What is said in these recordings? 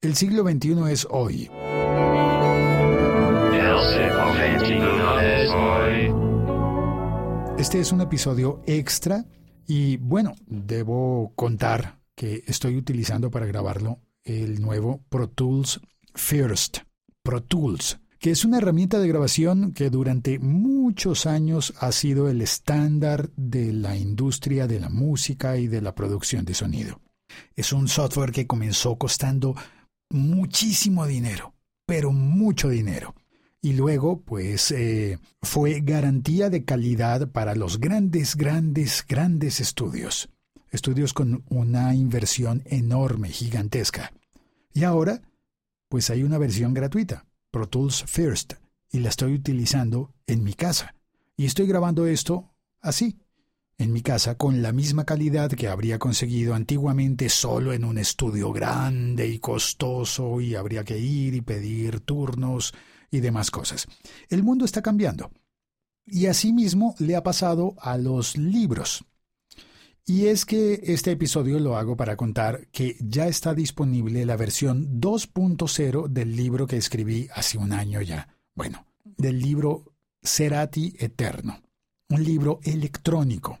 El siglo XXI es hoy. Este es un episodio extra y bueno, debo contar que estoy utilizando para grabarlo el nuevo Pro Tools First. Pro Tools, que es una herramienta de grabación que durante muchos años ha sido el estándar de la industria de la música y de la producción de sonido. Es un software que comenzó costando muchísimo dinero, pero mucho dinero. Y luego, pues, eh, fue garantía de calidad para los grandes, grandes, grandes estudios. Estudios con una inversión enorme, gigantesca. Y ahora, pues hay una versión gratuita, Pro Tools First, y la estoy utilizando en mi casa. Y estoy grabando esto así, en mi casa con la misma calidad que habría conseguido antiguamente solo en un estudio grande y costoso y habría que ir y pedir turnos y demás cosas. El mundo está cambiando. Y asimismo le ha pasado a los libros. Y es que este episodio lo hago para contar que ya está disponible la versión 2.0 del libro que escribí hace un año ya. Bueno, del libro Serati Eterno. Un libro electrónico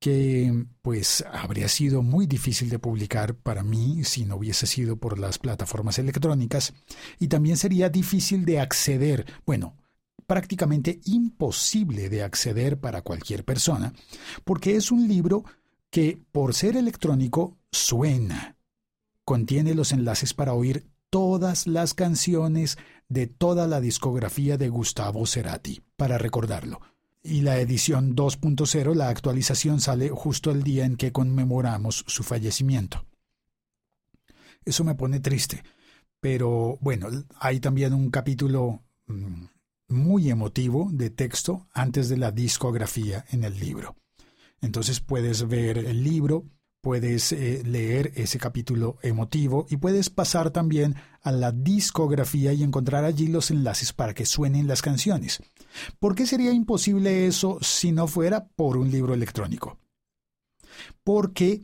que pues habría sido muy difícil de publicar para mí si no hubiese sido por las plataformas electrónicas y también sería difícil de acceder, bueno, prácticamente imposible de acceder para cualquier persona, porque es un libro que por ser electrónico suena, contiene los enlaces para oír todas las canciones de toda la discografía de Gustavo Cerati, para recordarlo y la edición 2.0, la actualización sale justo el día en que conmemoramos su fallecimiento. Eso me pone triste, pero bueno, hay también un capítulo mm, muy emotivo de texto antes de la discografía en el libro. Entonces puedes ver el libro, puedes eh, leer ese capítulo emotivo y puedes pasar también a la discografía y encontrar allí los enlaces para que suenen las canciones. ¿Por qué sería imposible eso si no fuera por un libro electrónico? Porque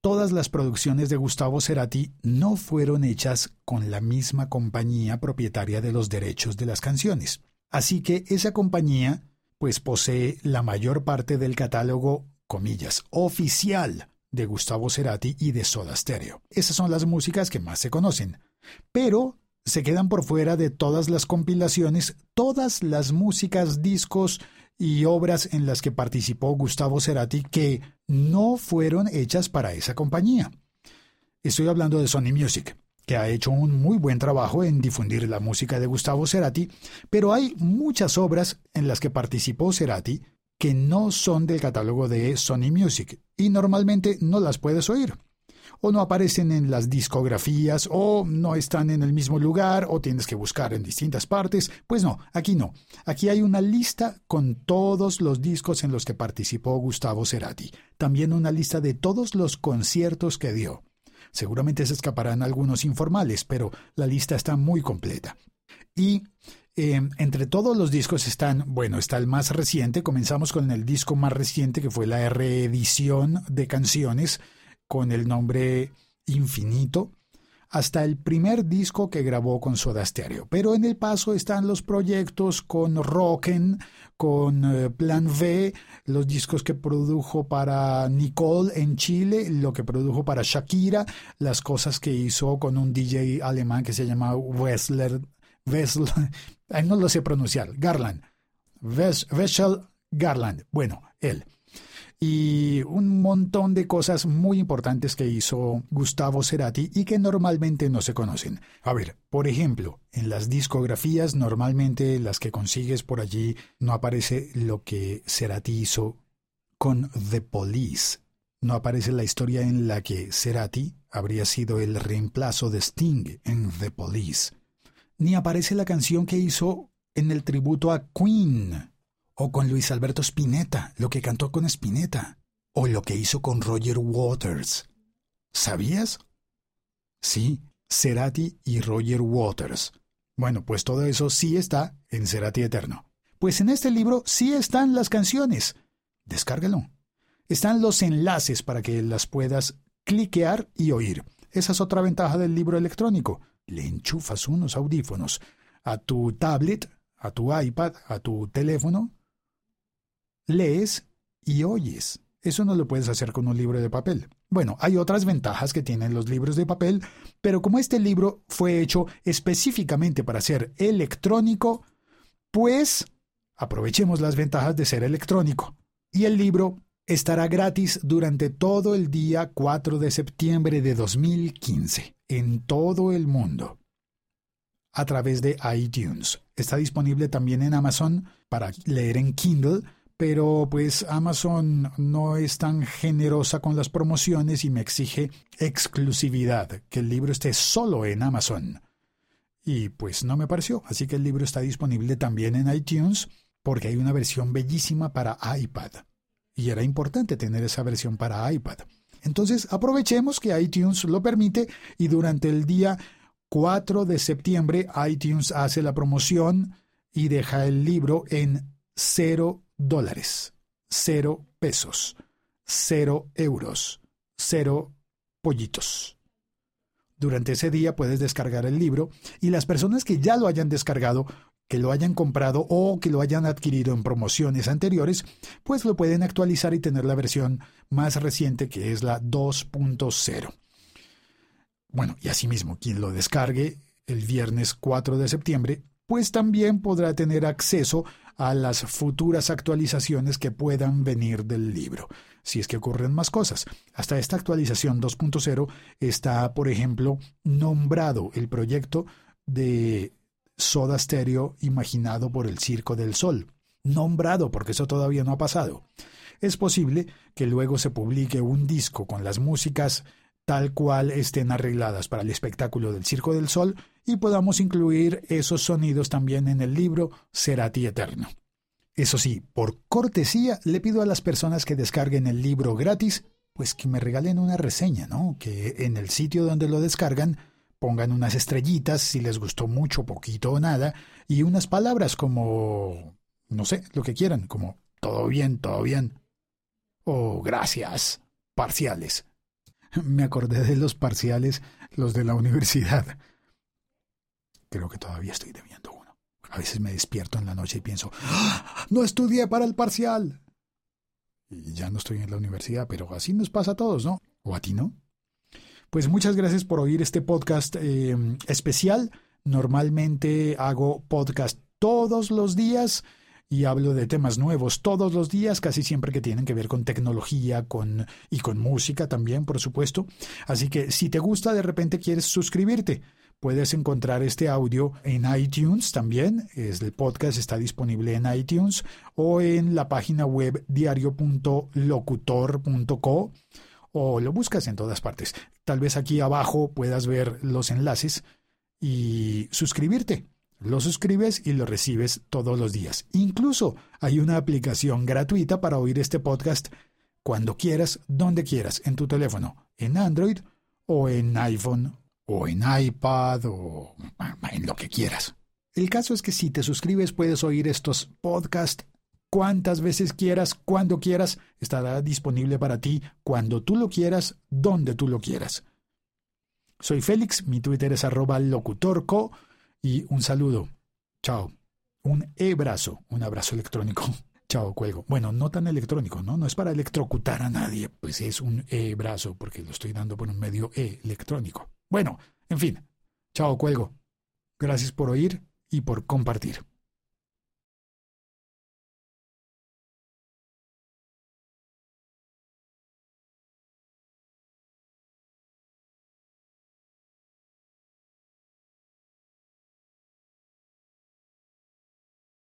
todas las producciones de Gustavo Cerati no fueron hechas con la misma compañía propietaria de los derechos de las canciones. Así que esa compañía pues posee la mayor parte del catálogo, comillas, oficial de Gustavo Cerati y de Soda Stereo. Esas son las músicas que más se conocen. Pero se quedan por fuera de todas las compilaciones, todas las músicas, discos y obras en las que participó Gustavo Cerati que no fueron hechas para esa compañía. Estoy hablando de Sony Music, que ha hecho un muy buen trabajo en difundir la música de Gustavo Cerati, pero hay muchas obras en las que participó Cerati que no son del catálogo de Sony Music y normalmente no las puedes oír. O no aparecen en las discografías, o no están en el mismo lugar, o tienes que buscar en distintas partes. Pues no, aquí no. Aquí hay una lista con todos los discos en los que participó Gustavo Cerati. También una lista de todos los conciertos que dio. Seguramente se escaparán algunos informales, pero la lista está muy completa. Y Em, entre todos los discos están, bueno, está el más reciente, comenzamos con el disco más reciente que fue la reedición de canciones con el nombre Infinito, hasta el primer disco que grabó con Soda Stereo. Pero en el paso están los proyectos con Rocken, con eh, Plan V, los discos que produjo para Nicole en Chile, lo que produjo para Shakira, las cosas que hizo con un DJ alemán que se llama Wessler Vessel, no lo sé pronunciar, Garland, Vessel Garland, bueno, él. Y un montón de cosas muy importantes que hizo Gustavo Cerati y que normalmente no se conocen. A ver, por ejemplo, en las discografías normalmente las que consigues por allí no aparece lo que Cerati hizo con The Police. No aparece la historia en la que Cerati habría sido el reemplazo de Sting en The Police ni aparece la canción que hizo en el tributo a Queen, o con Luis Alberto Spinetta, lo que cantó con Spinetta, o lo que hizo con Roger Waters. ¿Sabías? Sí, Cerati y Roger Waters. Bueno, pues todo eso sí está en Cerati Eterno. Pues en este libro sí están las canciones. Descárgalo. Están los enlaces para que las puedas cliquear y oír. Esa es otra ventaja del libro electrónico. Le enchufas unos audífonos a tu tablet, a tu iPad, a tu teléfono, lees y oyes. Eso no lo puedes hacer con un libro de papel. Bueno, hay otras ventajas que tienen los libros de papel, pero como este libro fue hecho específicamente para ser electrónico, pues aprovechemos las ventajas de ser electrónico. Y el libro estará gratis durante todo el día 4 de septiembre de 2015 en todo el mundo a través de iTunes. Está disponible también en Amazon para leer en Kindle pero pues Amazon no es tan generosa con las promociones y me exige exclusividad, que el libro esté solo en Amazon. Y pues no me pareció, así que el libro está disponible también en iTunes porque hay una versión bellísima para iPad. Y era importante tener esa versión para iPad. Entonces aprovechemos que iTunes lo permite y durante el día 4 de septiembre iTunes hace la promoción y deja el libro en cero dólares, cero pesos, cero euros, cero pollitos. Durante ese día puedes descargar el libro y las personas que ya lo hayan descargado, que lo hayan comprado o que lo hayan adquirido en promociones anteriores, pues lo pueden actualizar y tener la versión más reciente que es la 2.0. Bueno, y asimismo, quien lo descargue el viernes 4 de septiembre, pues también podrá tener acceso a las futuras actualizaciones que puedan venir del libro, si es que ocurren más cosas. Hasta esta actualización 2.0 está, por ejemplo, nombrado el proyecto de Soda Stereo imaginado por el Circo del Sol. Nombrado, porque eso todavía no ha pasado. Es posible que luego se publique un disco con las músicas tal cual estén arregladas para el espectáculo del Circo del Sol y podamos incluir esos sonidos también en el libro Serati Eterno. Eso sí, por cortesía le pido a las personas que descarguen el libro gratis, pues que me regalen una reseña, ¿no? Que en el sitio donde lo descargan pongan unas estrellitas si les gustó mucho, poquito o nada, y unas palabras como, no sé, lo que quieran, como todo bien, todo bien, o gracias, parciales. Me acordé de los parciales, los de la universidad. Creo que todavía estoy debiendo uno. A veces me despierto en la noche y pienso, ¡Ah! no estudié para el parcial. Y ya no estoy en la universidad, pero así nos pasa a todos, ¿no? ¿O a ti no? Pues muchas gracias por oír este podcast eh, especial. Normalmente hago podcast todos los días y hablo de temas nuevos todos los días, casi siempre que tienen que ver con tecnología con, y con música también, por supuesto. Así que si te gusta, de repente quieres suscribirte. Puedes encontrar este audio en iTunes también, es el podcast está disponible en iTunes o en la página web diario.locutor.co o lo buscas en todas partes. Tal vez aquí abajo puedas ver los enlaces y suscribirte. Lo suscribes y lo recibes todos los días. Incluso hay una aplicación gratuita para oír este podcast cuando quieras, donde quieras, en tu teléfono, en Android o en iPhone o en iPad o en lo que quieras. El caso es que si te suscribes puedes oír estos podcasts cuantas veces quieras, cuando quieras, estará disponible para ti cuando tú lo quieras, donde tú lo quieras. Soy Félix, mi Twitter es arroba locutorco y un saludo. Chao. Un e-brazo, un abrazo electrónico. Chao, cuelgo. Bueno, no tan electrónico, ¿no? No es para electrocutar a nadie, pues es un e-brazo, porque lo estoy dando por un medio electrónico. Bueno, en fin. Chao, cuelgo. Gracias por oír y por compartir.